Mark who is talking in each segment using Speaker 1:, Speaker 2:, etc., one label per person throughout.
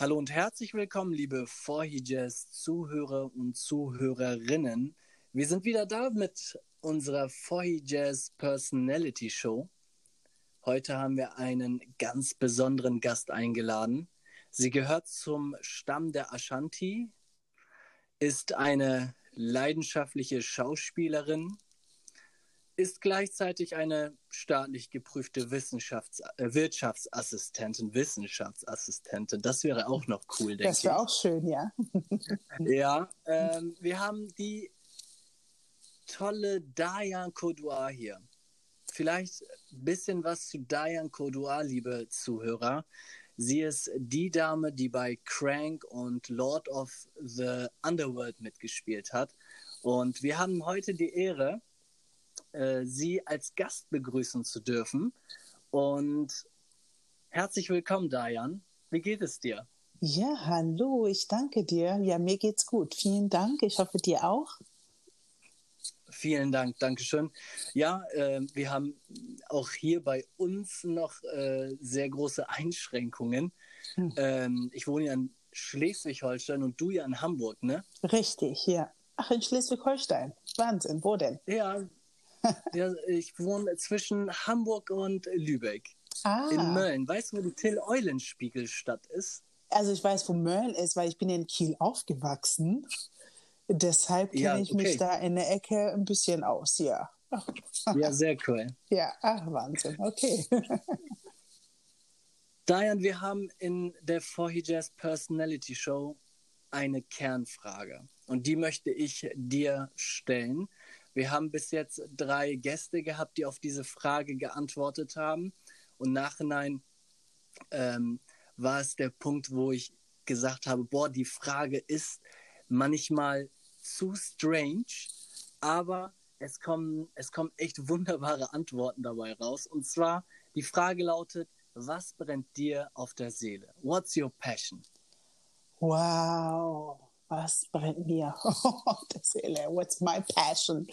Speaker 1: Hallo und herzlich willkommen, liebe Vorhijazz Zuhörer und Zuhörerinnen. Wir sind wieder da mit unserer Vorhijazz Personality Show. Heute haben wir einen ganz besonderen Gast eingeladen. Sie gehört zum Stamm der Ashanti, ist eine leidenschaftliche Schauspielerin, ist gleichzeitig eine staatlich geprüfte Wissenschafts äh, Wirtschaftsassistentin, Wissenschaftsassistentin. Das wäre auch noch cool, denke ich.
Speaker 2: Das wäre auch schön, ja.
Speaker 1: ja, ähm, wir haben die tolle Diane Kodua hier. Vielleicht ein bisschen was zu Diane Kodua, liebe Zuhörer. Sie ist die Dame, die bei Crank und Lord of the Underworld mitgespielt hat. Und wir haben heute die Ehre, äh, Sie als Gast begrüßen zu dürfen. Und herzlich willkommen, Dayan. Wie geht es dir?
Speaker 2: Ja, hallo, ich danke dir. Ja, mir geht's gut. Vielen Dank. Ich hoffe, dir auch.
Speaker 1: Vielen Dank, Dankeschön. Ja, äh, wir haben auch hier bei uns noch äh, sehr große Einschränkungen. Hm. Ähm, ich wohne ja in Schleswig-Holstein und du ja in Hamburg, ne?
Speaker 2: Richtig, ja. Ach, in Schleswig-Holstein. Wahnsinn, wo denn?
Speaker 1: Ja, ja, ich wohne zwischen Hamburg und Lübeck. Ah. In Mölln. Weißt du, wo die Till-Eulenspiegel-Stadt ist?
Speaker 2: Also ich weiß, wo Mölln ist, weil ich bin in Kiel aufgewachsen. Deshalb kenne ja, ich okay. mich da in der Ecke ein bisschen aus, ja.
Speaker 1: Ja, sehr cool.
Speaker 2: Ja, ach, Wahnsinn, okay.
Speaker 1: Diane, wir haben in der Forhy Jazz Personality Show eine Kernfrage und die möchte ich dir stellen. Wir haben bis jetzt drei Gäste gehabt, die auf diese Frage geantwortet haben. Und nachhinein ähm, war es der Punkt, wo ich gesagt habe, boah, die Frage ist manchmal zu strange, aber es kommen, es kommen echt wunderbare Antworten dabei raus. Und zwar, die Frage lautet, was brennt dir auf der Seele? What's your passion?
Speaker 2: Wow was brennt mir auf der Seele? What's my passion?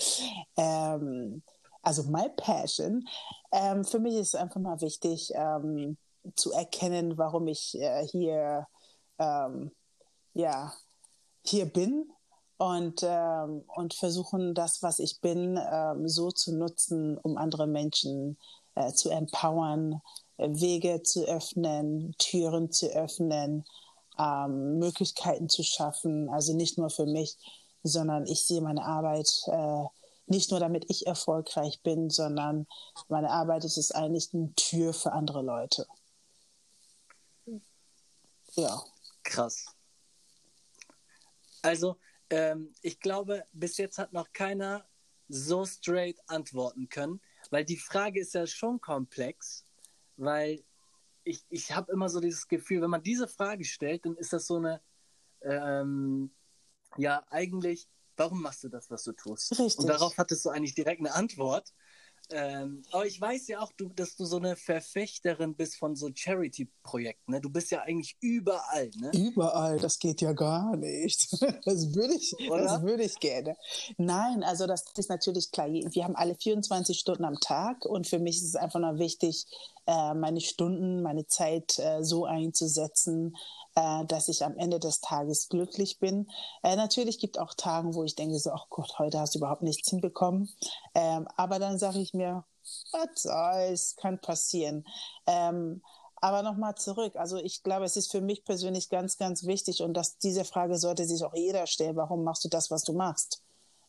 Speaker 2: Ähm, also my passion, ähm, für mich ist es einfach mal wichtig ähm, zu erkennen, warum ich äh, hier, ähm, ja, hier bin und, ähm, und versuchen, das, was ich bin, ähm, so zu nutzen, um andere Menschen äh, zu empowern, Wege zu öffnen, Türen zu öffnen ähm, Möglichkeiten zu schaffen. Also nicht nur für mich, sondern ich sehe meine Arbeit äh, nicht nur, damit ich erfolgreich bin, sondern meine Arbeit ist es eigentlich eine Tür für andere Leute.
Speaker 1: Ja. Krass. Also, ähm, ich glaube, bis jetzt hat noch keiner so straight antworten können, weil die Frage ist ja schon komplex, weil ich, ich habe immer so dieses Gefühl, wenn man diese Frage stellt, dann ist das so eine, ähm, ja, eigentlich, warum machst du das, was du tust? Richtig. Und darauf hattest du eigentlich direkt eine Antwort. Ähm, aber ich weiß ja auch, du, dass du so eine Verfechterin bist von so Charity-Projekten. Ne? Du bist ja eigentlich überall. Ne?
Speaker 2: Überall, das geht ja gar nicht. Das würde ich, das würde ich gerne. Nein, also das ist natürlich klar. Wir haben alle 24 Stunden am Tag und für mich ist es einfach nur wichtig, äh, meine Stunden, meine Zeit äh, so einzusetzen, äh, dass ich am Ende des Tages glücklich bin. Natürlich gibt es auch Tage, wo ich denke so, ach Gott, heute hast du überhaupt nichts hinbekommen. Ähm, aber dann sage ich mir, was soll's, kann passieren. Ähm, aber nochmal zurück. Also ich glaube, es ist für mich persönlich ganz, ganz wichtig und dass diese Frage sollte sich auch jeder stellen. Warum machst du das, was du machst?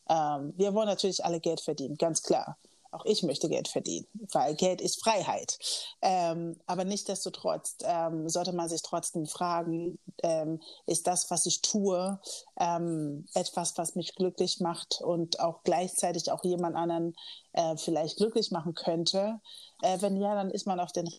Speaker 2: Ähm, wir wollen natürlich alle Geld verdienen, ganz klar. Auch ich möchte Geld verdienen, weil Geld ist Freiheit. Ähm, aber nichtsdestotrotz ähm, sollte man sich trotzdem fragen, ähm, ist das, was ich tue, ähm, etwas, was mich glücklich macht und auch gleichzeitig auch jemand anderen äh, vielleicht glücklich machen könnte? Äh, wenn ja, dann ist man auf den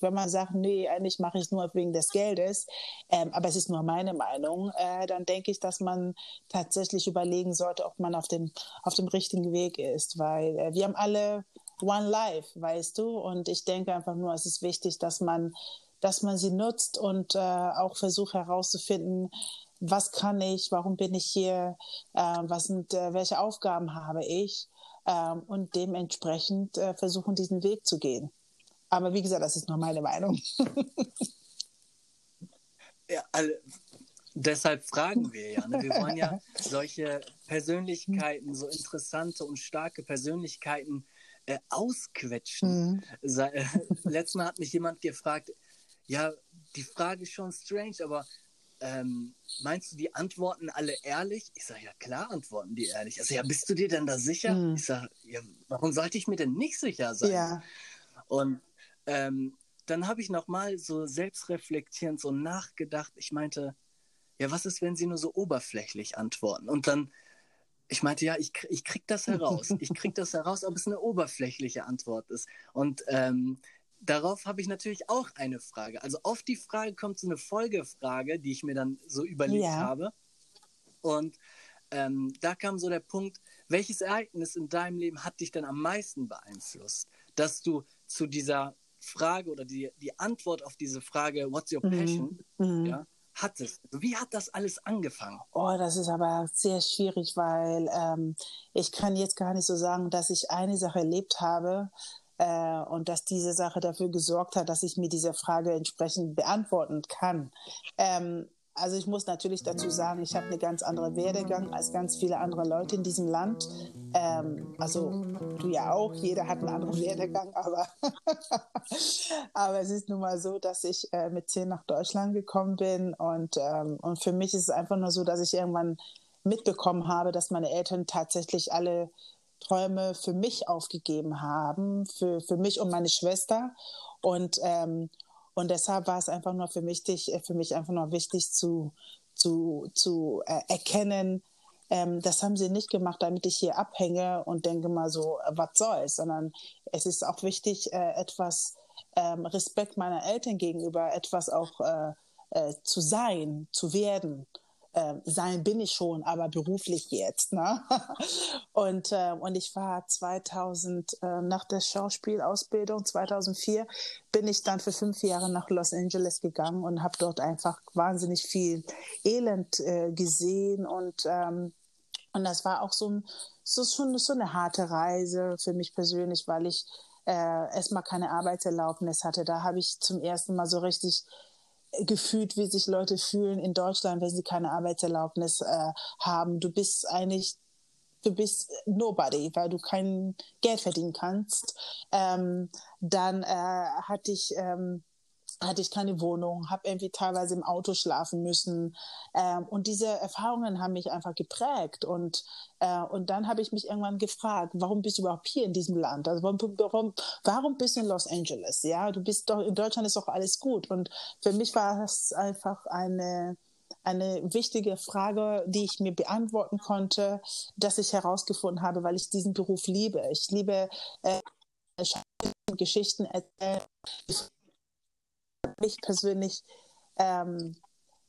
Speaker 2: wenn man sagt, nee, eigentlich mache ich es nur wegen des Geldes, ähm, aber es ist nur meine Meinung, äh, dann denke ich, dass man tatsächlich überlegen sollte, ob man auf dem, auf dem richtigen Weg ist, weil äh, wir haben alle One Life, weißt du, und ich denke einfach nur, es ist wichtig, dass man, dass man sie nutzt und äh, auch versucht herauszufinden, was kann ich, warum bin ich hier, äh, was sind, äh, welche Aufgaben habe ich ähm, und dementsprechend äh, versuchen, diesen Weg zu gehen. Aber wie gesagt, das ist nur meine Meinung.
Speaker 1: ja, also, deshalb fragen wir ja. Ne? Wir wollen ja solche Persönlichkeiten, so interessante und starke Persönlichkeiten äh, ausquetschen. Mhm. Äh, letztes Mal hat mich jemand gefragt, ja, die Frage ist schon strange, aber ähm, meinst du, die antworten alle ehrlich? Ich sage, ja klar antworten die ehrlich. Also ja, bist du dir denn da sicher? Mhm. Ich sage, ja, warum sollte ich mir denn nicht sicher sein? Ja. Und ähm, dann habe ich nochmal so selbstreflektierend so nachgedacht. Ich meinte, ja, was ist, wenn sie nur so oberflächlich antworten? Und dann, ich meinte, ja, ich, ich krieg das heraus. Ich krieg das heraus, ob es eine oberflächliche Antwort ist. Und ähm, darauf habe ich natürlich auch eine Frage. Also auf die Frage kommt so eine Folgefrage, die ich mir dann so überlegt ja. habe. Und ähm, da kam so der Punkt, welches Ereignis in deinem Leben hat dich denn am meisten beeinflusst, dass du zu dieser Frage oder die, die Antwort auf diese Frage, what's your mhm. passion, mhm. ja, hattest? Also wie hat das alles angefangen?
Speaker 2: Oh, das ist aber sehr schwierig, weil ähm, ich kann jetzt gar nicht so sagen, dass ich eine Sache erlebt habe, äh, und dass diese Sache dafür gesorgt hat, dass ich mir diese Frage entsprechend beantworten kann. Ähm, also ich muss natürlich dazu sagen, ich habe eine ganz andere Werdegang als ganz viele andere Leute in diesem Land. Ähm, also du ja auch, jeder hat einen anderen Werdegang, aber, aber es ist nun mal so, dass ich äh, mit zehn nach Deutschland gekommen bin und, ähm, und für mich ist es einfach nur so, dass ich irgendwann mitbekommen habe, dass meine Eltern tatsächlich alle Träume für mich aufgegeben haben, für, für mich und meine Schwester. Und, ähm, und deshalb war es einfach nur für mich, äh, für mich einfach nur wichtig zu, zu, zu äh, erkennen, ähm, das haben sie nicht gemacht, damit ich hier abhänge und denke mal so, äh, was soll's, sondern es ist auch wichtig, äh, etwas ähm, Respekt meiner Eltern gegenüber, etwas auch äh, äh, zu sein, zu werden äh, sein bin ich schon, aber beruflich jetzt. Ne? und, äh, und ich war 2000, äh, nach der Schauspielausbildung, 2004, bin ich dann für fünf Jahre nach Los Angeles gegangen und habe dort einfach wahnsinnig viel Elend äh, gesehen und ähm, und das war auch so, ein, so, schon so eine harte Reise für mich persönlich, weil ich äh, erstmal keine Arbeitserlaubnis hatte. Da habe ich zum ersten Mal so richtig gefühlt, wie sich Leute fühlen in Deutschland, wenn sie keine Arbeitserlaubnis äh, haben. Du bist eigentlich, du bist nobody, weil du kein Geld verdienen kannst. Ähm, dann äh, hatte ich ähm, hatte ich keine Wohnung, habe irgendwie teilweise im Auto schlafen müssen. Ähm, und diese Erfahrungen haben mich einfach geprägt. Und, äh, und dann habe ich mich irgendwann gefragt, warum bist du überhaupt hier in diesem Land? Also warum, warum, warum bist du in Los Angeles? Ja, du bist doch, in Deutschland ist doch alles gut. Und für mich war das einfach eine, eine wichtige Frage, die ich mir beantworten konnte, dass ich herausgefunden habe, weil ich diesen Beruf liebe. Ich liebe äh, Geschichten erzählen, mich persönlich ähm,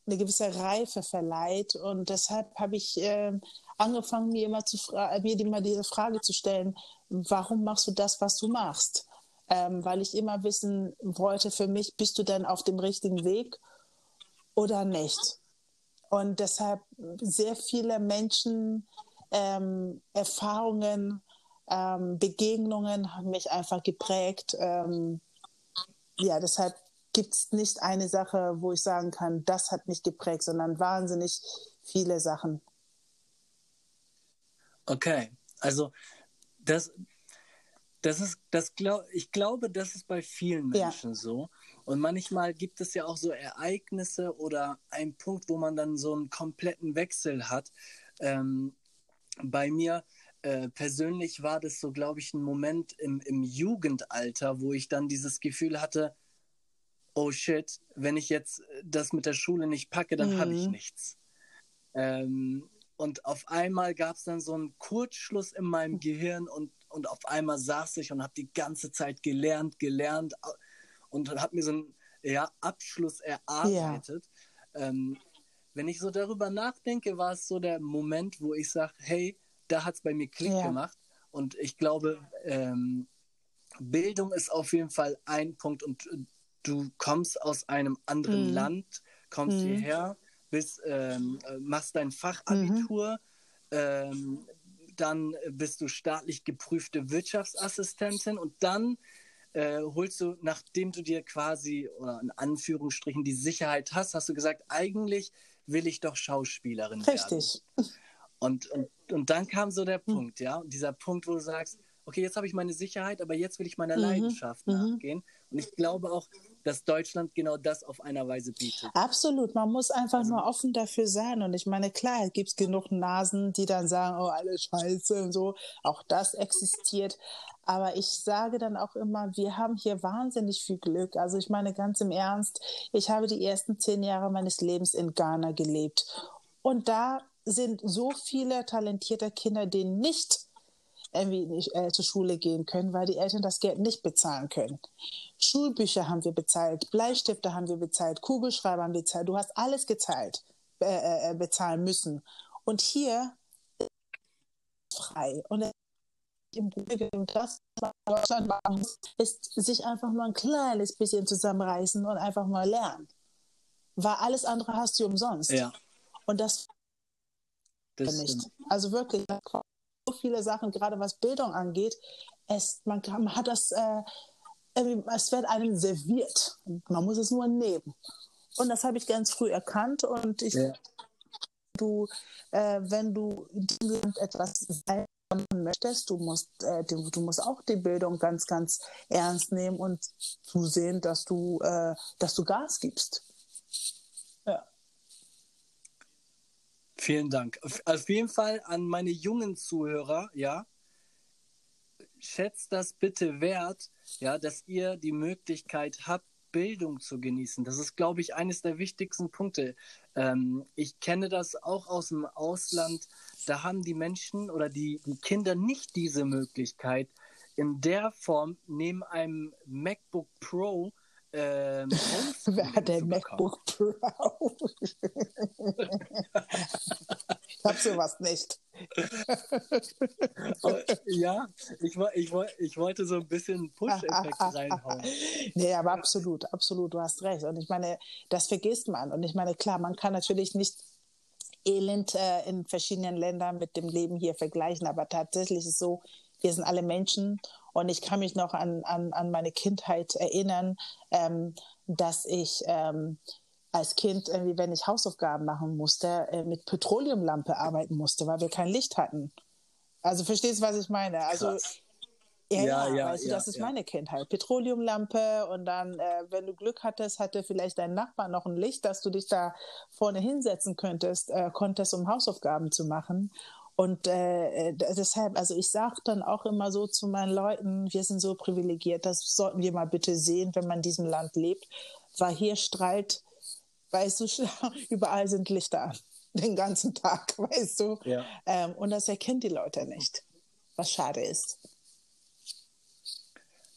Speaker 2: eine gewisse Reife verleiht. Und deshalb habe ich äh, angefangen, mir immer, zu mir immer diese Frage zu stellen, warum machst du das, was du machst? Ähm, weil ich immer wissen wollte für mich, bist du denn auf dem richtigen Weg oder nicht? Und deshalb sehr viele Menschen, ähm, Erfahrungen, ähm, Begegnungen haben mich einfach geprägt. Ähm, ja, deshalb gibt es nicht eine Sache, wo ich sagen kann, das hat mich geprägt, sondern wahnsinnig viele Sachen.
Speaker 1: Okay, also das, das ist, das glaub, ich glaube, das ist bei vielen Menschen ja. so. Und manchmal gibt es ja auch so Ereignisse oder einen Punkt, wo man dann so einen kompletten Wechsel hat. Ähm, bei mir äh, persönlich war das so, glaube ich, ein Moment im, im Jugendalter, wo ich dann dieses Gefühl hatte, oh shit, wenn ich jetzt das mit der Schule nicht packe, dann mhm. habe ich nichts. Ähm, und auf einmal gab es dann so einen Kurzschluss in meinem Gehirn und, und auf einmal saß ich und habe die ganze Zeit gelernt, gelernt und habe mir so einen ja, Abschluss erarbeitet. Ja. Ähm, wenn ich so darüber nachdenke, war es so der Moment, wo ich sage, hey, da hat es bei mir Klick ja. gemacht. Und ich glaube, ähm, Bildung ist auf jeden Fall ein Punkt und du kommst aus einem anderen mhm. Land, kommst mhm. hierher, bist, ähm, machst dein Fachabitur, mhm. ähm, dann bist du staatlich geprüfte Wirtschaftsassistentin und dann äh, holst du, nachdem du dir quasi, oder in Anführungsstrichen, die Sicherheit hast, hast du gesagt, eigentlich will ich doch Schauspielerin
Speaker 2: Richtig.
Speaker 1: werden. Und, und, und dann kam so der hm. Punkt, ja, und dieser Punkt, wo du sagst, okay, jetzt habe ich meine Sicherheit, aber jetzt will ich meiner mhm. Leidenschaft mhm. nachgehen. Und ich glaube auch, dass Deutschland genau das auf einer Weise bietet.
Speaker 2: Absolut, man muss einfach also, nur offen dafür sein. Und ich meine, klar, gibt es genug Nasen, die dann sagen, oh, alles scheiße und so. Auch das existiert. Aber ich sage dann auch immer, wir haben hier wahnsinnig viel Glück. Also ich meine ganz im Ernst, ich habe die ersten zehn Jahre meines Lebens in Ghana gelebt. Und da sind so viele talentierte Kinder, die nicht irgendwie nicht, äh, zur Schule gehen können, weil die Eltern das Geld nicht bezahlen können. Schulbücher haben wir bezahlt, Bleistifte haben wir bezahlt, Kugelschreiber haben wir bezahlt. Du hast alles gezahlt, äh, äh, bezahlen müssen. Und hier ist frei. Und im Grunde das, was Deutschland machen muss, ist sich einfach mal ein kleines bisschen zusammenreißen und einfach mal lernen. Weil alles andere hast du umsonst.
Speaker 1: Ja.
Speaker 2: Und das, das nicht. Also wirklich, viele Sachen, gerade was Bildung angeht. Es, man, man hat das, äh, es wird einem serviert. Man muss es nur nehmen. Und das habe ich ganz früh erkannt. Und ich, ja. du, äh, wenn du in diesem Land etwas sein möchtest, du musst, äh, du, du, musst auch die Bildung ganz, ganz ernst nehmen und zusehen, dass du, äh, dass du Gas gibst.
Speaker 1: Vielen Dank. Auf jeden Fall an meine jungen Zuhörer, ja, schätzt das bitte wert, ja, dass ihr die Möglichkeit habt, Bildung zu genießen. Das ist, glaube ich, eines der wichtigsten Punkte. Ähm, ich kenne das auch aus dem Ausland. Da haben die Menschen oder die, die Kinder nicht diese Möglichkeit, in der Form neben einem MacBook Pro ähm,
Speaker 2: Wer hat der MacBook Pro? ich hab sowas nicht.
Speaker 1: ja, ich, ich, ich wollte so ein bisschen Push-Effekt reinhauen.
Speaker 2: Nee, aber absolut, absolut, du hast recht. Und ich meine, das vergisst man. Und ich meine, klar, man kann natürlich nicht Elend äh, in verschiedenen Ländern mit dem Leben hier vergleichen, aber tatsächlich ist es so, wir sind alle Menschen und ich kann mich noch an, an, an meine Kindheit erinnern, ähm, dass ich ähm, als Kind, irgendwie, wenn ich Hausaufgaben machen musste, äh, mit Petroleumlampe arbeiten musste, weil wir kein Licht hatten. Also verstehst du, was ich meine? Also Ja, ja, ja, also ja, das ist ja. meine Kindheit. Petroleumlampe und dann, äh, wenn du Glück hattest, hatte vielleicht dein Nachbar noch ein Licht, dass du dich da vorne hinsetzen könntest, äh, konntest, um Hausaufgaben zu machen. Und äh, deshalb, also ich sage dann auch immer so zu meinen Leuten, wir sind so privilegiert, das sollten wir mal bitte sehen, wenn man in diesem Land lebt, weil hier strahlt, weißt du, überall sind Lichter den ganzen Tag, weißt du. Ja. Ähm, und das erkennen die Leute nicht, was schade ist.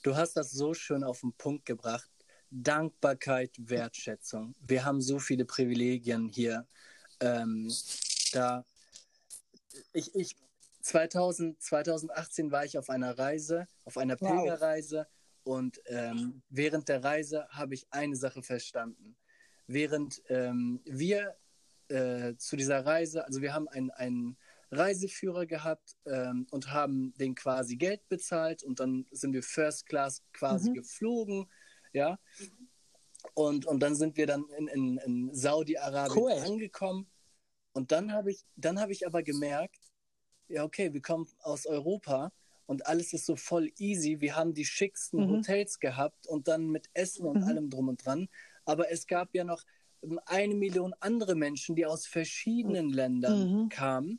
Speaker 1: Du hast das so schön auf den Punkt gebracht. Dankbarkeit, Wertschätzung. Wir haben so viele Privilegien hier. Ähm, da ich, ich 2000, 2018 war ich auf einer Reise, auf einer Pilgerreise wow. und ähm, während der Reise habe ich eine Sache verstanden. Während ähm, wir äh, zu dieser Reise, also wir haben einen, einen Reiseführer gehabt ähm, und haben den quasi Geld bezahlt und dann sind wir First Class quasi mhm. geflogen, ja. Und, und dann sind wir dann in, in, in Saudi-Arabien cool. angekommen und dann habe ich, dann habe ich aber gemerkt, ja, okay, wir kommen aus Europa und alles ist so voll easy. Wir haben die schicksten mhm. Hotels gehabt und dann mit Essen und mhm. allem drum und dran. Aber es gab ja noch eine Million andere Menschen, die aus verschiedenen Ländern mhm. kamen,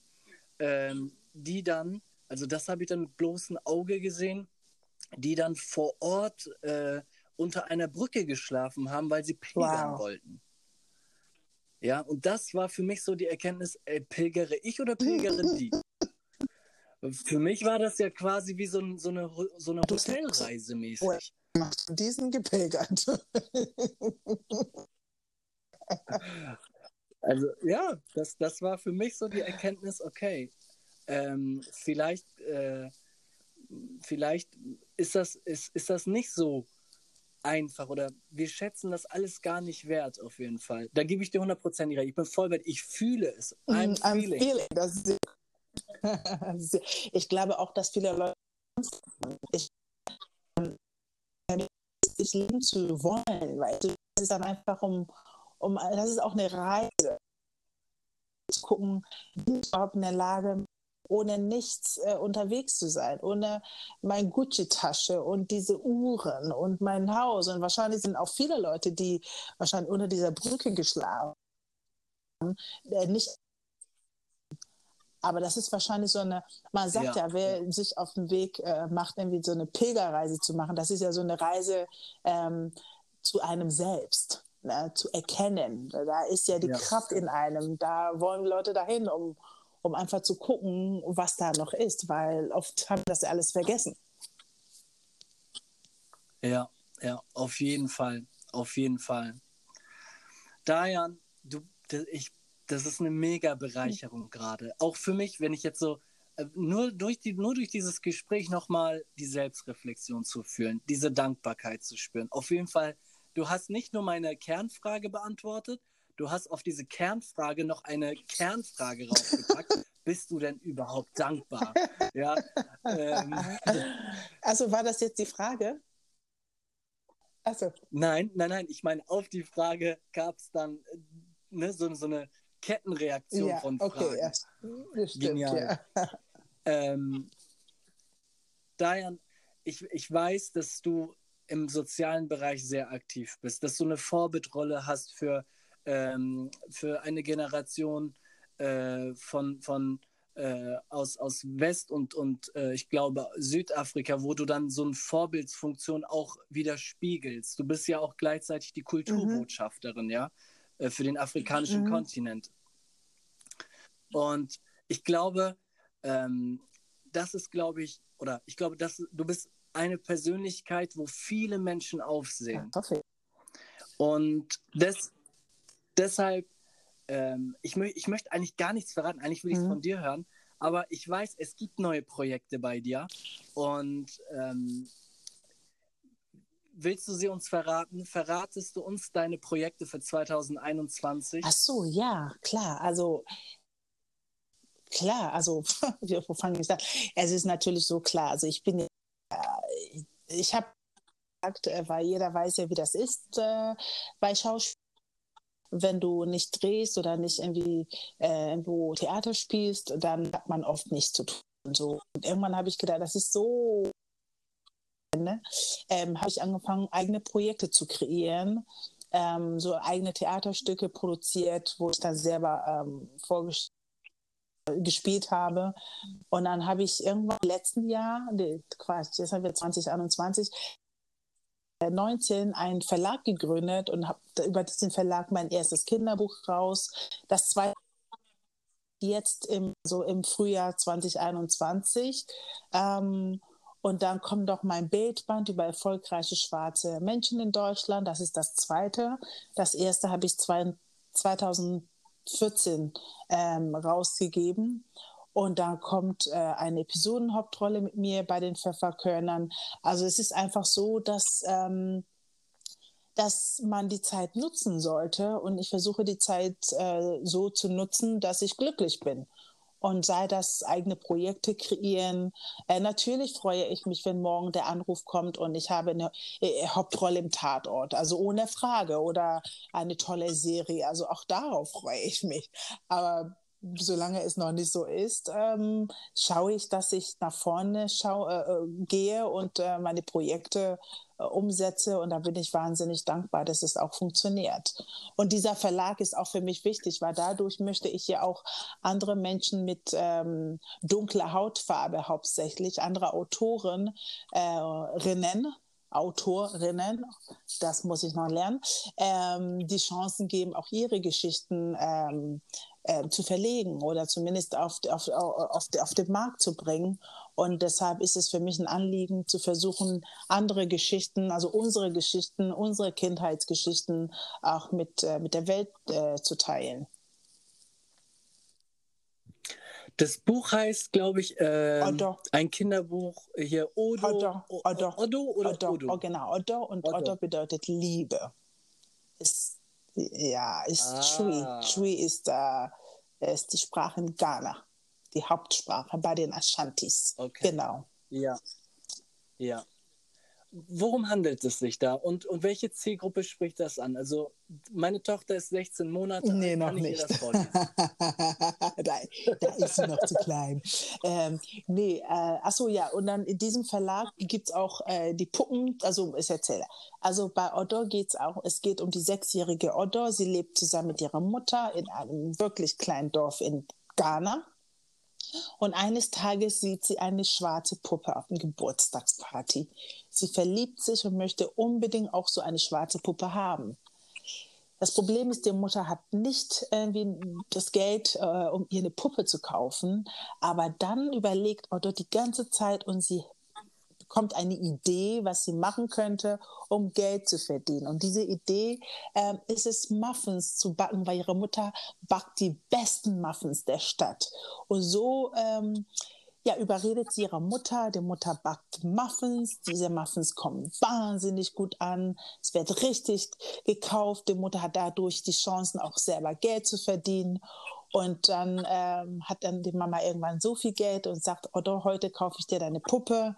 Speaker 1: ähm, die dann, also das habe ich dann mit bloßem Auge gesehen, die dann vor Ort äh, unter einer Brücke geschlafen haben, weil sie pilgern wow. wollten. Ja, und das war für mich so die Erkenntnis, ey, pilgere ich oder pilgere die? für mich war das ja quasi wie so, so eine, so eine Hotelreise mäßig.
Speaker 2: Machst du diesen gepilgert?
Speaker 1: also ja, das, das war für mich so die Erkenntnis, okay, ähm, vielleicht, äh, vielleicht ist das, ist, ist das nicht so einfach oder wir schätzen das alles gar nicht wert, auf jeden Fall. Da gebe ich dir hundertprozentig recht. Ich bin voll bei Ich fühle es. I'm, I'm feeling. feeling. Das ist
Speaker 2: ich glaube auch, dass viele Leute ich, ich leben zu wollen, weil es ist dann einfach um, um, das ist auch eine Reise. Zu gucken, bin ich überhaupt in der Lage, ohne nichts äh, unterwegs zu sein, ohne meine Gucci-Tasche und diese Uhren und mein Haus. Und wahrscheinlich sind auch viele Leute, die wahrscheinlich unter dieser Brücke geschlagen haben, äh, nicht aber das ist wahrscheinlich so eine, man sagt ja, ja wer sich auf den Weg äh, macht, irgendwie so eine Pilgerreise zu machen, das ist ja so eine Reise ähm, zu einem selbst, ne, zu erkennen. Da ist ja die ja. Kraft in einem. Da wollen Leute dahin, um, um einfach zu gucken, was da noch ist, weil oft haben das alles vergessen.
Speaker 1: Ja, ja, auf jeden Fall, auf jeden Fall. Dajan, du, ich, das ist eine mega Bereicherung mhm. gerade. Auch für mich, wenn ich jetzt so äh, nur durch, die, nur durch dieses Gespräch nochmal die Selbstreflexion zu fühlen, diese Dankbarkeit zu spüren. Auf jeden Fall, du hast nicht nur meine Kernfrage beantwortet, du hast auf diese Kernfrage noch eine Kernfrage rausgepackt. Bist du denn überhaupt dankbar? ja, ähm,
Speaker 2: also war das jetzt die Frage?
Speaker 1: Also. Nein, nein, nein. Ich meine, auf die Frage gab es dann äh, ne, so, so, eine Kettenreaktion ja, von Fragen. Okay, ja. Stimmt, Genial. Ja. Ähm, Diane, ich, ich weiß, dass du im sozialen Bereich sehr aktiv bist, dass du eine Vorbildrolle hast für ähm, für eine Generation äh, von, von äh, aus, aus West- und, und äh, ich glaube Südafrika, wo du dann so eine Vorbildsfunktion auch widerspiegelst. Du bist ja auch gleichzeitig die Kulturbotschafterin, mhm. ja, äh, für den afrikanischen mhm. Kontinent. Und ich glaube, ähm, das ist, glaube ich, oder ich glaube, dass du bist eine Persönlichkeit, wo viele Menschen aufsehen. Ja, und das, deshalb, ähm, ich, mö ich möchte eigentlich gar nichts verraten, eigentlich will ich es mhm. von dir hören, aber ich weiß, es gibt neue Projekte bei dir und ähm, willst du sie uns verraten? Verratest du uns deine Projekte für 2021?
Speaker 2: Ach so, ja, klar. Also klar, also wo fange ich an? Es ist natürlich so klar. Also ich bin, ich habe gesagt, äh, weil jeder weiß ja, wie das ist äh, bei Schauspielern wenn du nicht drehst oder nicht irgendwie äh, irgendwo Theater spielst, dann hat man oft nichts zu tun. So. Und irgendwann habe ich gedacht, das ist so. Ne? Ähm, habe ich angefangen, eigene Projekte zu kreieren, ähm, so eigene Theaterstücke produziert, wo ich dann selber ähm, vorgestellt gespielt habe. Und dann habe ich irgendwann im letzten Jahr, Quatsch, jetzt haben wir 2021, 19 einen Verlag gegründet und habe über diesen Verlag mein erstes Kinderbuch raus. Das zweite jetzt im, so im Frühjahr 2021. Ähm, und dann kommt doch mein Bildband über erfolgreiche schwarze Menschen in Deutschland. Das ist das zweite. Das erste habe ich zwei, 2014 ähm, rausgegeben. Und dann kommt äh, eine Episodenhauptrolle mit mir bei den Pfefferkörnern. Also es ist einfach so, dass, ähm, dass man die Zeit nutzen sollte. Und ich versuche die Zeit äh, so zu nutzen, dass ich glücklich bin. Und sei das eigene Projekte kreieren. Äh, natürlich freue ich mich, wenn morgen der Anruf kommt und ich habe eine äh, Hauptrolle im Tatort. Also ohne Frage. Oder eine tolle Serie. Also auch darauf freue ich mich. Aber solange es noch nicht so ist, ähm, schaue ich, dass ich nach vorne schau, äh, äh, gehe und äh, meine Projekte äh, umsetze. Und da bin ich wahnsinnig dankbar, dass es auch funktioniert. Und dieser Verlag ist auch für mich wichtig, weil dadurch möchte ich ja auch andere Menschen mit ähm, dunkler Hautfarbe hauptsächlich, andere Autoren, äh, Rennen, Autorinnen, das muss ich noch lernen, ähm, die Chancen geben, auch ihre Geschichten ähm, äh, zu verlegen oder zumindest auf, auf, auf, auf den Markt zu bringen. Und deshalb ist es für mich ein Anliegen, zu versuchen, andere Geschichten, also unsere Geschichten, unsere Kindheitsgeschichten auch mit, äh, mit der Welt äh, zu teilen.
Speaker 1: Das Buch heißt, glaube ich, äh, ein Kinderbuch hier Odo. Odo,
Speaker 2: Odo, Odo oder Odo? Odo. Oh, genau, Odo und Odo. Odo bedeutet Liebe. Ist, ja, ist ah. Chui. Chui ist, äh, ist die Sprache in Ghana. die Hauptsprache bei den Ashantis. Okay. Genau.
Speaker 1: Ja. Ja. Worum handelt es sich da und, und welche Zielgruppe spricht das an? Also meine Tochter ist 16 Monate
Speaker 2: Nee, noch nicht. da, da, ist sie noch zu klein. Ähm, nee, äh, achso, ja, und dann in diesem Verlag gibt es auch äh, die Puppen, also ich erzähle. Also bei Odor geht es auch, es geht um die sechsjährige Odor. Sie lebt zusammen mit ihrer Mutter in einem wirklich kleinen Dorf in Ghana. Und eines Tages sieht sie eine schwarze Puppe auf einer Geburtstagsparty. Sie verliebt sich und möchte unbedingt auch so eine schwarze Puppe haben. Das Problem ist, die Mutter hat nicht irgendwie das Geld, äh, um ihr eine Puppe zu kaufen. Aber dann überlegt Otto die ganze Zeit und sie bekommt eine Idee, was sie machen könnte, um Geld zu verdienen. Und diese Idee ähm, ist es, Muffins zu backen, weil ihre Mutter backt die besten Muffins der Stadt. Und so ähm, ja, überredet sie ihre Mutter. Die Mutter backt Muffins. Diese Muffins kommen wahnsinnig gut an. Es wird richtig gekauft. Die Mutter hat dadurch die Chancen, auch selber Geld zu verdienen. Und dann ähm, hat dann die Mama irgendwann so viel Geld und sagt, Otto, heute kaufe ich dir deine Puppe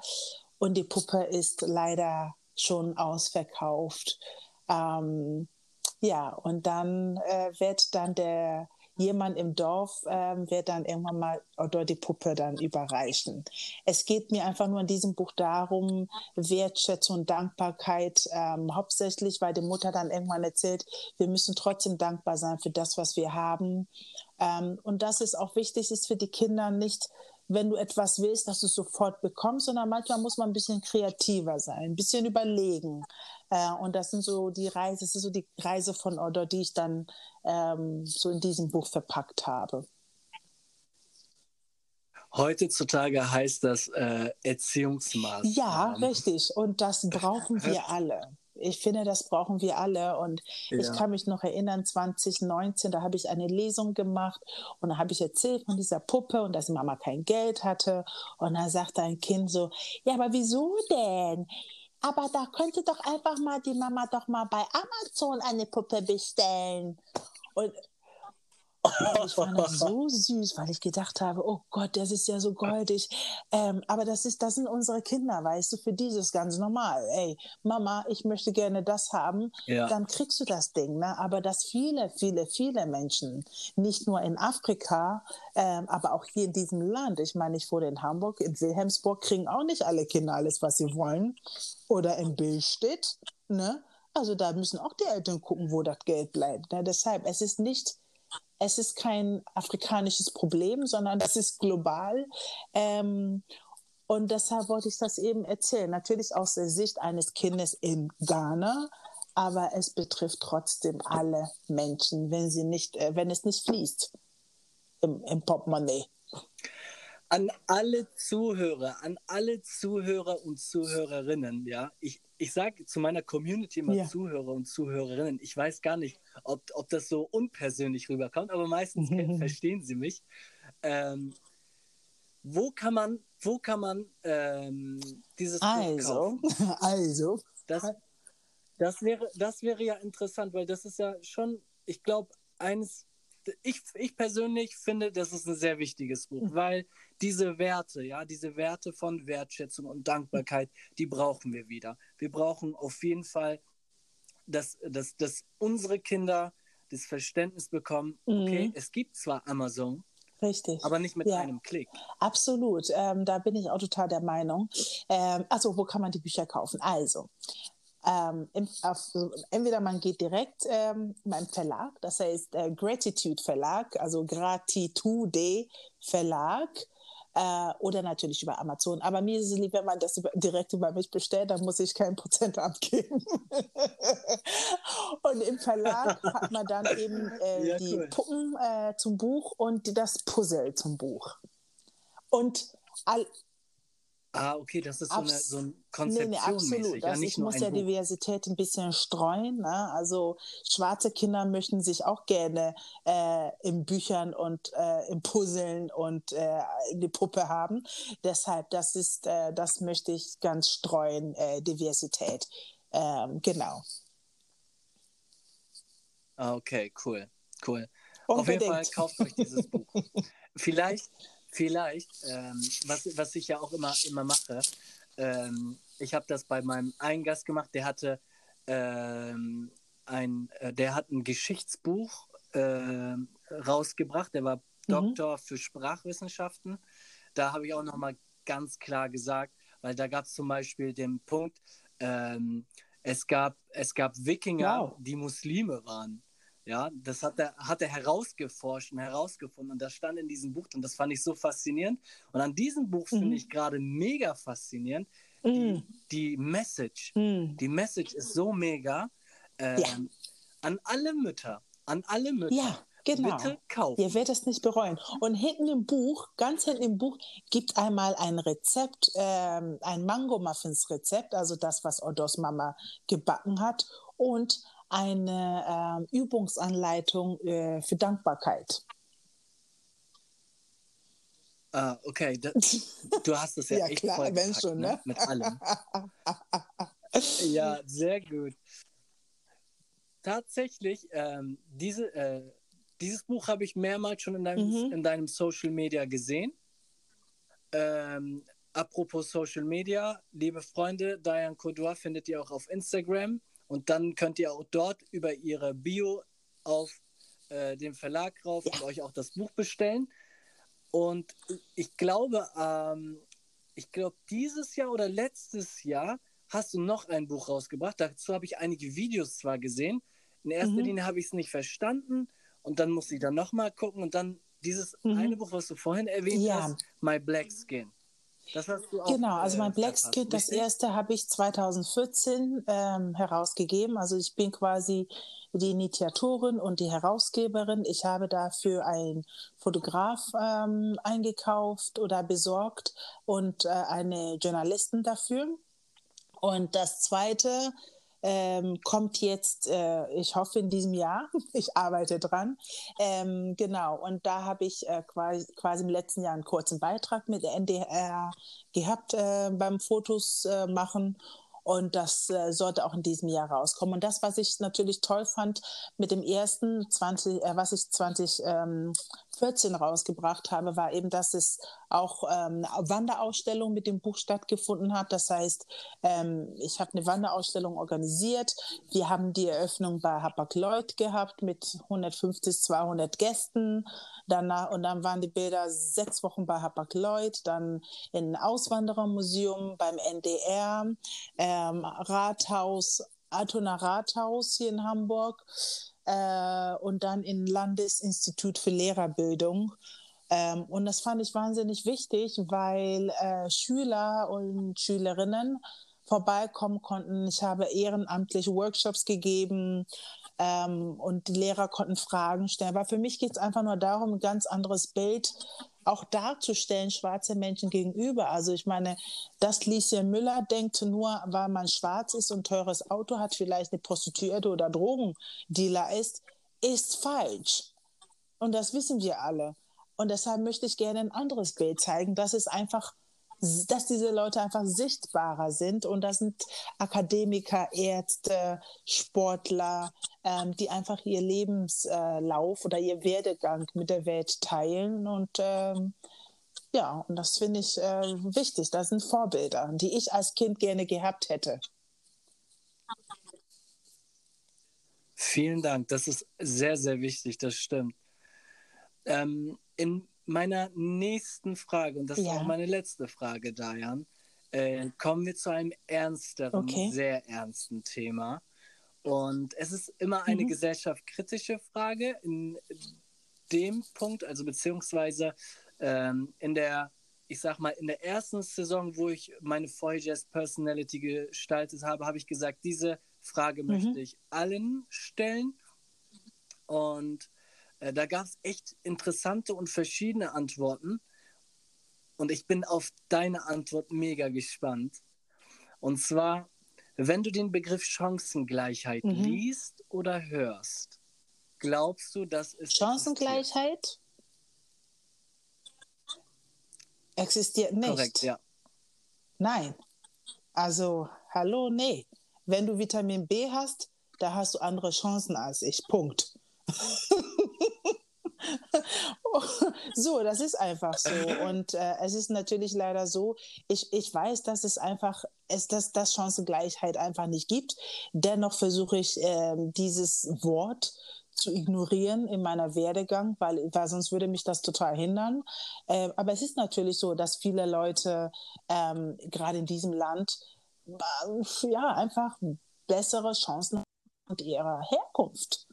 Speaker 2: und die Puppe ist leider schon ausverkauft. Ähm, ja, und dann äh, wird dann der jemand im Dorf äh, wird dann irgendwann mal oder die Puppe dann überreichen. Es geht mir einfach nur in diesem Buch darum, Wertschätzung und Dankbarkeit, ähm, hauptsächlich, weil die Mutter dann irgendwann erzählt, wir müssen trotzdem dankbar sein für das, was wir haben. Ähm, und das ist auch wichtig, ist für die Kinder nicht wenn du etwas willst, dass du es sofort bekommst, sondern manchmal muss man ein bisschen kreativer sein, ein bisschen überlegen. Äh, und das sind so die Reise, das ist so die Reise von Odor, die ich dann ähm, so in diesem Buch verpackt habe.
Speaker 1: Heutzutage heißt das äh, Erziehungsmaßnahmen.
Speaker 2: Ja, richtig. Und das brauchen wir alle ich finde, das brauchen wir alle. Und ja. ich kann mich noch erinnern, 2019, da habe ich eine Lesung gemacht und da habe ich erzählt von dieser Puppe und dass Mama kein Geld hatte. Und da sagte ein Kind so, ja, aber wieso denn? Aber da könnte doch einfach mal die Mama doch mal bei Amazon eine Puppe bestellen. Und ich fand das so süß, weil ich gedacht habe, oh Gott, das ist ja so goldig. Ähm, aber das ist, das sind unsere Kinder, weißt du, für die ist es ganz normal. Ey, Mama, ich möchte gerne das haben, ja. dann kriegst du das Ding. Ne? Aber dass viele, viele, viele Menschen, nicht nur in Afrika, ähm, aber auch hier in diesem Land, ich meine, ich wurde in Hamburg, in Wilhelmsburg, kriegen auch nicht alle Kinder alles, was sie wollen. Oder in Billstedt, ne? Also da müssen auch die Eltern gucken, wo das Geld bleibt. Ne? Deshalb, es ist nicht es ist kein afrikanisches Problem, sondern es ist global. Ähm, und deshalb wollte ich das eben erzählen. Natürlich aus der Sicht eines Kindes in Ghana, aber es betrifft trotzdem alle Menschen, wenn, sie nicht, äh, wenn es nicht fließt im, im Portemonnaie.
Speaker 1: An alle Zuhörer, an alle Zuhörer und Zuhörerinnen, ja, ich, ich sage zu meiner Community immer ja. Zuhörer und Zuhörerinnen, ich weiß gar nicht, ob, ob das so unpersönlich rüberkommt, aber meistens verstehen sie mich. Ähm, wo kann man, wo kann man ähm, dieses
Speaker 2: also,
Speaker 1: Buch kaufen?
Speaker 2: Also,
Speaker 1: das, das, wäre, das wäre ja interessant, weil das ist ja schon, ich glaube, eines ich, ich persönlich finde, das ist ein sehr wichtiges Buch, mhm. weil diese Werte, ja, diese Werte von Wertschätzung und Dankbarkeit, die brauchen wir wieder. Wir brauchen auf jeden Fall, dass, dass, dass unsere Kinder das Verständnis bekommen, okay, mhm. es gibt zwar Amazon,
Speaker 2: Richtig.
Speaker 1: Aber nicht mit ja. einem Klick.
Speaker 2: Absolut. Ähm, da bin ich auch total der Meinung. Ähm, also, wo kann man die Bücher kaufen? Also, ähm, im, auf, entweder man geht direkt ähm, beim Verlag, das heißt äh, Gratitude Verlag, also Gratitude Verlag. Äh, oder natürlich über Amazon. Aber mir ist es lieb, wenn man das über, direkt über mich bestellt, dann muss ich keinen Prozent abgeben. und im Verlag hat man dann eben äh, ja, die cool. Puppen äh, zum Buch und das Puzzle zum Buch. Und all,
Speaker 1: Ah, okay, das ist so, eine, so ein Konzeption nee, nee, absolut.
Speaker 2: Ja, also ich muss ja Buch. Diversität ein bisschen streuen. Ne? Also schwarze Kinder möchten sich auch gerne äh, in Büchern und äh, im Puzzeln und äh, die Puppe haben. Deshalb, das ist, äh, das möchte ich ganz streuen, äh, Diversität. Ähm, genau.
Speaker 1: Ah, okay, cool, cool. Unbedingt. Auf jeden Fall kauft euch dieses Buch. Vielleicht vielleicht, ähm, was, was ich ja auch immer, immer mache, ähm, ich habe das bei meinem einen Gast gemacht, der hatte ähm, ein, äh, der hat ein Geschichtsbuch äh, rausgebracht, der war mhm. Doktor für Sprachwissenschaften. Da habe ich auch nochmal ganz klar gesagt, weil da gab es zum Beispiel den Punkt, ähm, es, gab, es gab Wikinger, wow. die Muslime waren. Ja, das hat er, hat er herausgeforscht und herausgefunden. Und das stand in diesem Buch und das fand ich so faszinierend. Und an diesem Buch mhm. finde ich gerade mega faszinierend. Mhm. Die, die Message. Mhm. Die Message ist so mega. Ähm, ja. An alle Mütter, an alle Mütter.
Speaker 2: Ja. Genau. Bitte kaufen. Ihr werdet es nicht bereuen. Und hinten im Buch, ganz hinten im Buch, gibt einmal ein Rezept, ähm, ein Mango-Muffins-Rezept, also das, was Odos Mama gebacken hat, und eine äh, Übungsanleitung äh, für Dankbarkeit.
Speaker 1: Ah, okay. Du hast es ja, ja echt klar, voll wenn schon, ne? ne? Mit allem. ja, sehr gut. Tatsächlich, ähm, diese, äh, dieses Buch habe ich mehrmals schon in deinem, mhm. in deinem Social Media gesehen. Ähm, apropos Social Media, liebe Freunde, Diane Coudoir findet ihr auch auf Instagram. Und dann könnt ihr auch dort über ihre Bio auf äh, den Verlag rauf ja. und euch auch das Buch bestellen. Und ich glaube, ähm, ich glaube, dieses Jahr oder letztes Jahr hast du noch ein Buch rausgebracht. Dazu habe ich einige Videos zwar gesehen. In erster mhm. Linie habe ich es nicht verstanden und dann musste ich dann nochmal gucken und dann dieses mhm. eine Buch, was du vorhin erwähnt ja. hast, My Black Skin.
Speaker 2: Das hast du auch, genau, also mein äh, Black Skin, das erste habe ich 2014 ähm, herausgegeben. Also ich bin quasi die Initiatorin und die Herausgeberin. Ich habe dafür einen Fotograf ähm, eingekauft oder besorgt und äh, eine Journalistin dafür. Und das zweite ähm, kommt jetzt, äh, ich hoffe in diesem Jahr. Ich arbeite dran. Ähm, genau. Und da habe ich äh, quasi, quasi im letzten Jahr einen kurzen Beitrag mit der NDR gehabt äh, beim Fotos äh, machen. Und das äh, sollte auch in diesem Jahr rauskommen. Und das, was ich natürlich toll fand mit dem ersten 20, äh, was ich 2014 ähm, rausgebracht habe, war eben, dass es auch ähm, Wanderausstellung mit dem Buch stattgefunden hat. Das heißt, ähm, ich habe eine Wanderausstellung organisiert. Wir haben die Eröffnung bei Hapag-Lloyd gehabt mit 150, 200 Gästen. Danach, und dann waren die Bilder sechs Wochen bei Hapag-Lloyd, dann im Auswanderermuseum, beim NDR, ähm, Rathaus, Altona Rathaus hier in Hamburg äh, und dann im Landesinstitut für Lehrerbildung. Ähm, und das fand ich wahnsinnig wichtig, weil äh, Schüler und Schülerinnen vorbeikommen konnten. Ich habe ehrenamtlich Workshops gegeben ähm, und die Lehrer konnten Fragen stellen. Aber für mich geht es einfach nur darum, ein ganz anderes Bild auch darzustellen, schwarze Menschen gegenüber. Also ich meine, dass Liesje Müller denkt, nur weil man schwarz ist und ein teures Auto hat, vielleicht eine Prostituierte oder Drogendealer ist, ist falsch. Und das wissen wir alle. Und deshalb möchte ich gerne ein anderes Bild zeigen, dass es einfach, dass diese Leute einfach sichtbarer sind und das sind Akademiker, Ärzte, Sportler, ähm, die einfach ihr Lebenslauf oder ihr Werdegang mit der Welt teilen und ähm, ja, und das finde ich äh, wichtig. Das sind Vorbilder, die ich als Kind gerne gehabt hätte.
Speaker 1: Vielen Dank, das ist sehr, sehr wichtig, das stimmt. Ähm, in meiner nächsten Frage, und das ja. ist auch meine letzte Frage, Dayan, äh, kommen wir zu einem ernsteren, okay. sehr ernsten Thema. Und es ist immer eine mhm. gesellschaftskritische Frage in dem Punkt, also beziehungsweise ähm, in der, ich sag mal, in der ersten Saison, wo ich meine Voyagers Personality gestaltet habe, habe ich gesagt, diese Frage mhm. möchte ich allen stellen. Und äh, da gab es echt interessante und verschiedene Antworten. Und ich bin auf deine Antwort mega gespannt. Und zwar, wenn du den Begriff Chancengleichheit mhm. liest oder hörst, glaubst du, dass es.
Speaker 2: Chancengleichheit existiert, existiert nicht. Korrekt, ja. Nein. Also, hallo, nee. Wenn du Vitamin B hast, da hast du andere Chancen als ich. Punkt. so, das ist einfach so. Und äh, es ist natürlich leider so, ich, ich weiß, dass es einfach, es, dass, dass Chancengleichheit einfach nicht gibt. Dennoch versuche ich, äh, dieses Wort zu ignorieren in meiner Werdegang, weil, weil sonst würde mich das total hindern. Äh, aber es ist natürlich so, dass viele Leute ähm, gerade in diesem Land äh, ja einfach bessere Chancen und ihrer Herkunft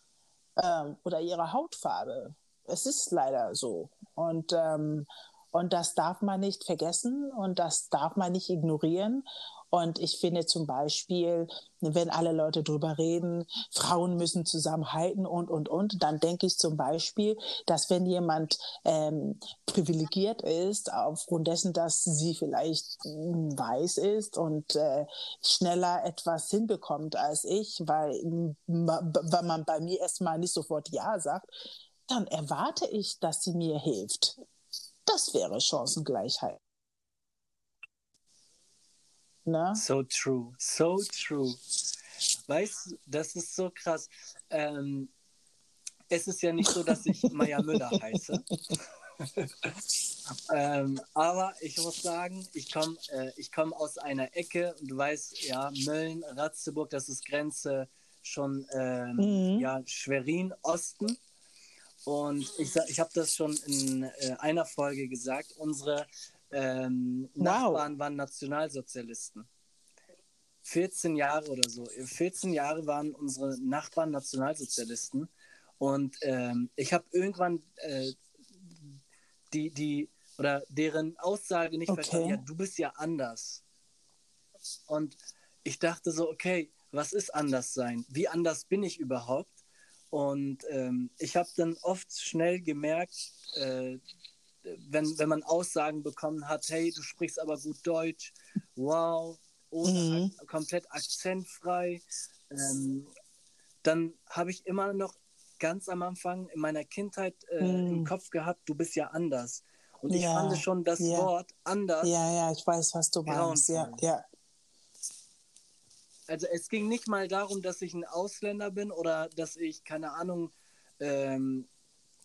Speaker 2: ähm, oder ihrer Hautfarbe. Es ist leider so. Und, ähm, und das darf man nicht vergessen und das darf man nicht ignorieren. Und ich finde zum Beispiel, wenn alle Leute drüber reden, Frauen müssen zusammenhalten und, und, und, dann denke ich zum Beispiel, dass wenn jemand ähm, privilegiert ist, aufgrund dessen, dass sie vielleicht hm, weiß ist und äh, schneller etwas hinbekommt als ich, weil, weil man bei mir erstmal nicht sofort Ja sagt, dann erwarte ich, dass sie mir hilft. Das wäre Chancengleichheit.
Speaker 1: Ne? So true, so true. Weißt du, das ist so krass. Ähm, es ist ja nicht so, dass ich Maya Müller heiße. ähm, aber ich muss sagen, ich komme äh, komm aus einer Ecke und du weißt, ja, Mölln, Ratzeburg, das ist Grenze schon ähm, mhm. ja, Schwerin, Osten. Und ich, ich habe das schon in äh, einer Folge gesagt, unsere ähm, wow. Nachbarn waren Nationalsozialisten. 14 Jahre oder so. 14 Jahre waren unsere Nachbarn Nationalsozialisten. Und ähm, ich habe irgendwann äh, die, die, oder deren Aussage nicht okay. verstanden. Ja, du bist ja anders. Und ich dachte so, okay, was ist anders sein? Wie anders bin ich überhaupt? Und ähm, ich habe dann oft schnell gemerkt, äh, wenn, wenn man Aussagen bekommen hat, hey, du sprichst aber gut Deutsch, wow, ohne mhm. komplett akzentfrei, ähm, dann habe ich immer noch ganz am Anfang in meiner Kindheit äh, mhm. im Kopf gehabt, du bist ja anders. Und ich fand schon das
Speaker 2: ja.
Speaker 1: Wort anders.
Speaker 2: Ja, ja, ich weiß, was du meinst. Ja, ja.
Speaker 1: Also es ging nicht mal darum, dass ich ein Ausländer bin oder dass ich, keine Ahnung, ähm.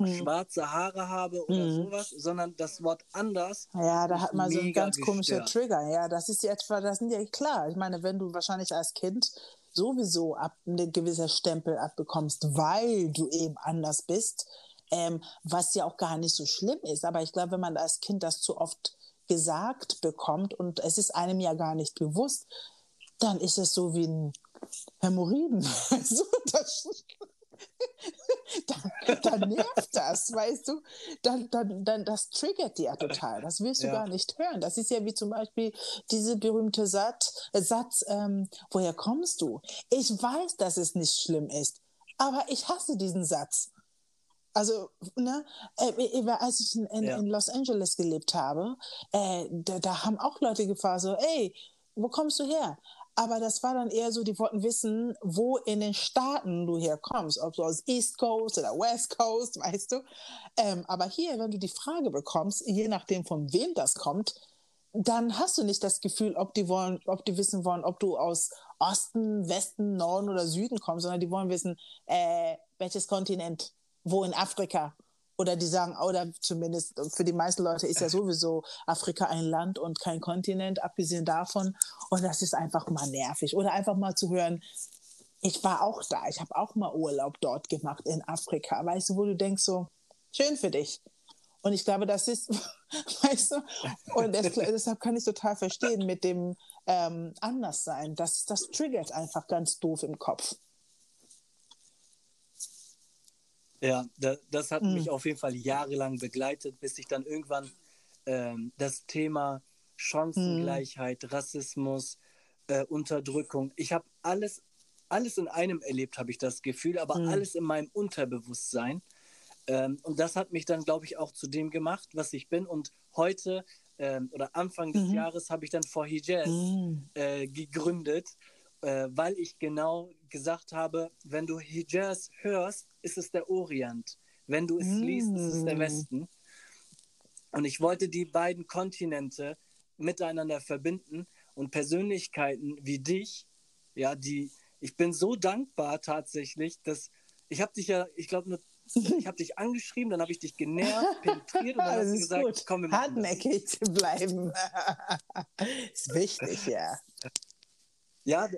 Speaker 1: Schwarze Haare habe oder mhm. sowas, sondern das Wort anders.
Speaker 2: Ja, da hat man so einen ganz komischen Trigger. Ja, das ist ja etwa, das sind ja klar. Ich meine, wenn du wahrscheinlich als Kind sowieso ab eine gewisse Stempel abbekommst, weil du eben anders bist, ähm, was ja auch gar nicht so schlimm ist. Aber ich glaube, wenn man als Kind das zu oft gesagt bekommt und es ist einem ja gar nicht bewusst, dann ist es so wie ein Hämorrhoiden. so, das, dann, dann, nervt das, weißt du? Dann, dann, dann, das triggert dir ja total. Das willst du ja. gar nicht hören. Das ist ja wie zum Beispiel diese berühmte Satz, Satz ähm, woher kommst du? Ich weiß, dass es nicht schlimm ist, aber ich hasse diesen Satz. Also, ne, äh, als ich in, in, ja. in, Los Angeles gelebt habe, äh, da, da haben auch Leute gefragt, so, ey, wo kommst du her? Aber das war dann eher so, die wollten wissen, wo in den Staaten du herkommst, ob du aus East Coast oder West Coast, weißt du. Ähm, aber hier, wenn du die Frage bekommst, je nachdem von wem das kommt, dann hast du nicht das Gefühl, ob die wollen, ob die wissen wollen, ob du aus Osten, Westen, Norden oder Süden kommst, sondern die wollen wissen, äh, welches Kontinent, wo in Afrika, oder die sagen, oder zumindest für die meisten Leute ist ja sowieso Afrika ein Land und kein Kontinent, abgesehen davon. Und das ist einfach mal nervig. Oder einfach mal zu hören, ich war auch da, ich habe auch mal Urlaub dort gemacht in Afrika. Weißt du, wo du denkst so, schön für dich. Und ich glaube, das ist, weißt du, und das, deshalb kann ich total verstehen mit dem ähm, Anderssein. Das, das triggert einfach ganz doof im Kopf.
Speaker 1: Ja, das, das hat mhm. mich auf jeden Fall jahrelang begleitet, bis ich dann irgendwann ähm, das Thema Chancengleichheit, mhm. Rassismus, äh, Unterdrückung, ich habe alles, alles in einem erlebt, habe ich das Gefühl, aber mhm. alles in meinem Unterbewusstsein. Ähm, und das hat mich dann, glaube ich, auch zu dem gemacht, was ich bin. Und heute ähm, oder Anfang des mhm. Jahres habe ich dann For Hijaz mhm. äh, gegründet äh, weil ich genau gesagt habe, wenn du Hijaz hörst, ist es der Orient. Wenn du es mm. liest, ist es der Westen. Und ich wollte die beiden Kontinente miteinander verbinden und Persönlichkeiten wie dich, ja, die, ich bin so dankbar tatsächlich, dass ich habe dich ja, ich glaube, nur ich habe dich angeschrieben, dann habe ich dich genervt, penetriert und dann hast du gesagt, gut. komm, wir
Speaker 2: machen Hartnäckig zu bleiben. ist wichtig, ja.
Speaker 1: Ja,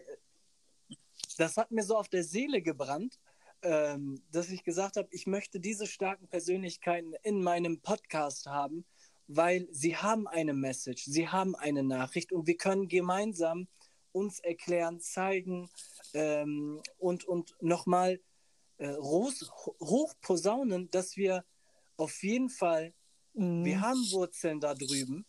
Speaker 1: das hat mir so auf der Seele gebrannt, ähm, dass ich gesagt habe, ich möchte diese starken Persönlichkeiten in meinem Podcast haben, weil sie haben eine Message, sie haben eine Nachricht und wir können gemeinsam uns erklären, zeigen ähm, und, und nochmal äh, hochposaunen, dass wir auf jeden Fall, mhm. wir haben Wurzeln da drüben,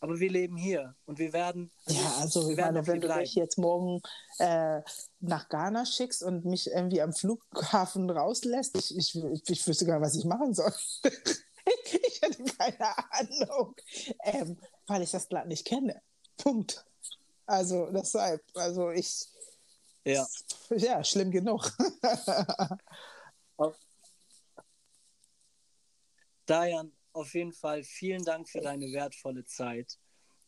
Speaker 1: aber wir leben hier und wir werden.
Speaker 2: Ja, also ich meine, wenn du mich jetzt morgen äh, nach Ghana schickst und mich irgendwie am Flughafen rauslässt, ich, ich, ich wüsste gar nicht, was ich machen soll. ich hätte keine Ahnung, ähm, weil ich das Land nicht kenne. Punkt. Also deshalb, also ich.
Speaker 1: Ja.
Speaker 2: Ja, schlimm genug.
Speaker 1: Diane, auf jeden Fall vielen Dank für deine wertvolle Zeit.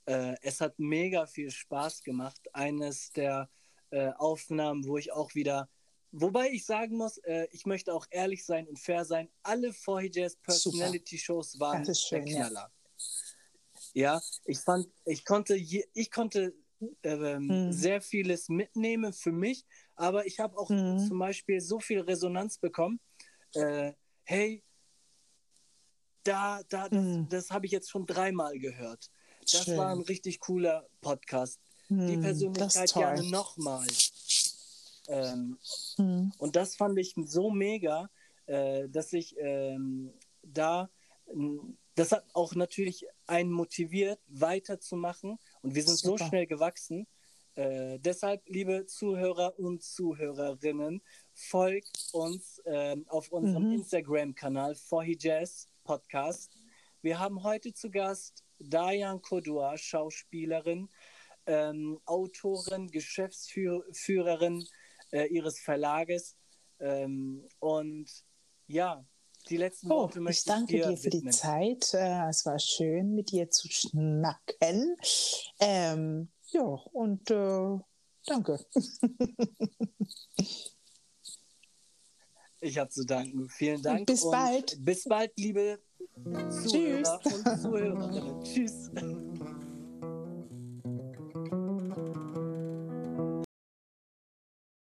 Speaker 1: Äh, es hat mega viel Spaß gemacht. Eines der äh, Aufnahmen, wo ich auch wieder, wobei ich sagen muss, äh, ich möchte auch ehrlich sein und fair sein. Alle Jazz Personality Shows waren schön, der Knaller. Ja. ja. ich fand, ich konnte, je, ich konnte ähm, mhm. sehr vieles mitnehmen für mich, aber ich habe auch mhm. zum Beispiel so viel Resonanz bekommen. Äh, hey, da, da, das, mhm. das habe ich jetzt schon dreimal gehört. Das Schön. war ein richtig cooler Podcast. Mhm, Die Persönlichkeit gerne nochmal. Ähm, mhm. Und das fand ich so mega, äh, dass ich ähm, da, das hat auch natürlich einen motiviert, weiterzumachen. Und wir sind Super. so schnell gewachsen. Äh, deshalb, liebe Zuhörer und Zuhörerinnen, folgt uns äh, auf unserem mhm. Instagram-Kanal Jazz Podcast. Wir haben heute zu Gast Dayan Kodua, Schauspielerin, ähm, Autorin, Geschäftsführerin äh, ihres Verlages. Ähm, und ja, die letzten oh, Worte möchte ich
Speaker 2: danke dir, dir für widmen. die Zeit. Äh, es war schön, mit dir zu schnacken. Ähm, ja, und äh, danke.
Speaker 1: Ich habe zu danken. Vielen Dank. Und
Speaker 2: bis und bald.
Speaker 1: Bis bald, liebe Zuhörer Tschüss. und Zuhörerinnen. Tschüss.